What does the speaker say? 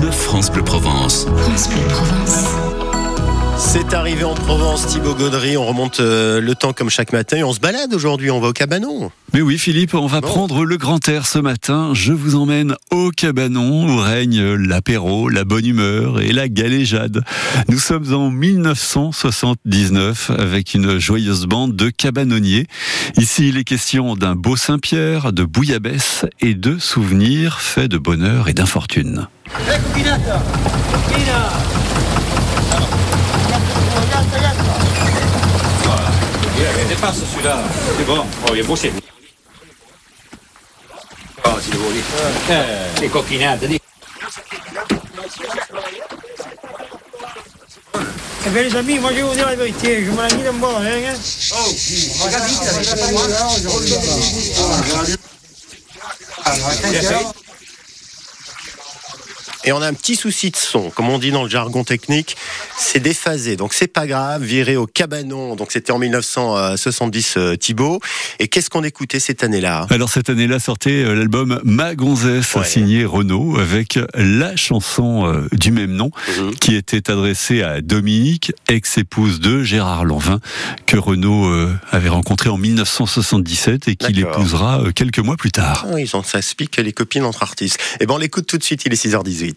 9 France Bleu Provence. France Bleu Provence. C'est arrivé en Provence, Thibaut Gaudry. On remonte euh, le temps comme chaque matin et on se balade aujourd'hui. On va au cabanon. Mais oui, Philippe, on va Bon. prendre le grand air ce matin. Je vous emmène au cabanon où règne l'apéro, la bonne humeur et la galéjade. Nous sommes en 1979 avec une joyeuse bande de cabanonniers. Ici, il est question d'un beau Saint-Pierre, de bouillabaisse et de souvenirs faits de bonheur et d'infortune. Dépasse celui-là. C'est bon. Oh, il est beau, c'est Oh, si le voulez. Eh, les coquinades. dis. Eh bien les amis, moi je vais vous dire la vérité, je m'en ai mis dans bon, hein. Et on a un petit souci de son, comme on dit dans le jargon technique, c'est déphasé. Donc c'est pas grave, viré au cabanon. Donc c'était en 1970 euh, Thibaut. Et qu'est-ce qu'on écoutait cette année-là Alors cette année-là sortait euh, l'album Ma Gonzesse, Ouais. signé Renaud, avec la chanson euh, du même nom, Mhm. qui était adressée à Dominique, ex-épouse de Gérard Lanvin, que Renaud euh, avait rencontré en 1977 et qu'il épousera quelques mois plus tard. Ah, ont, ça explique les copines entre artistes. Et ben on l'écoute tout de suite, il est 6h18.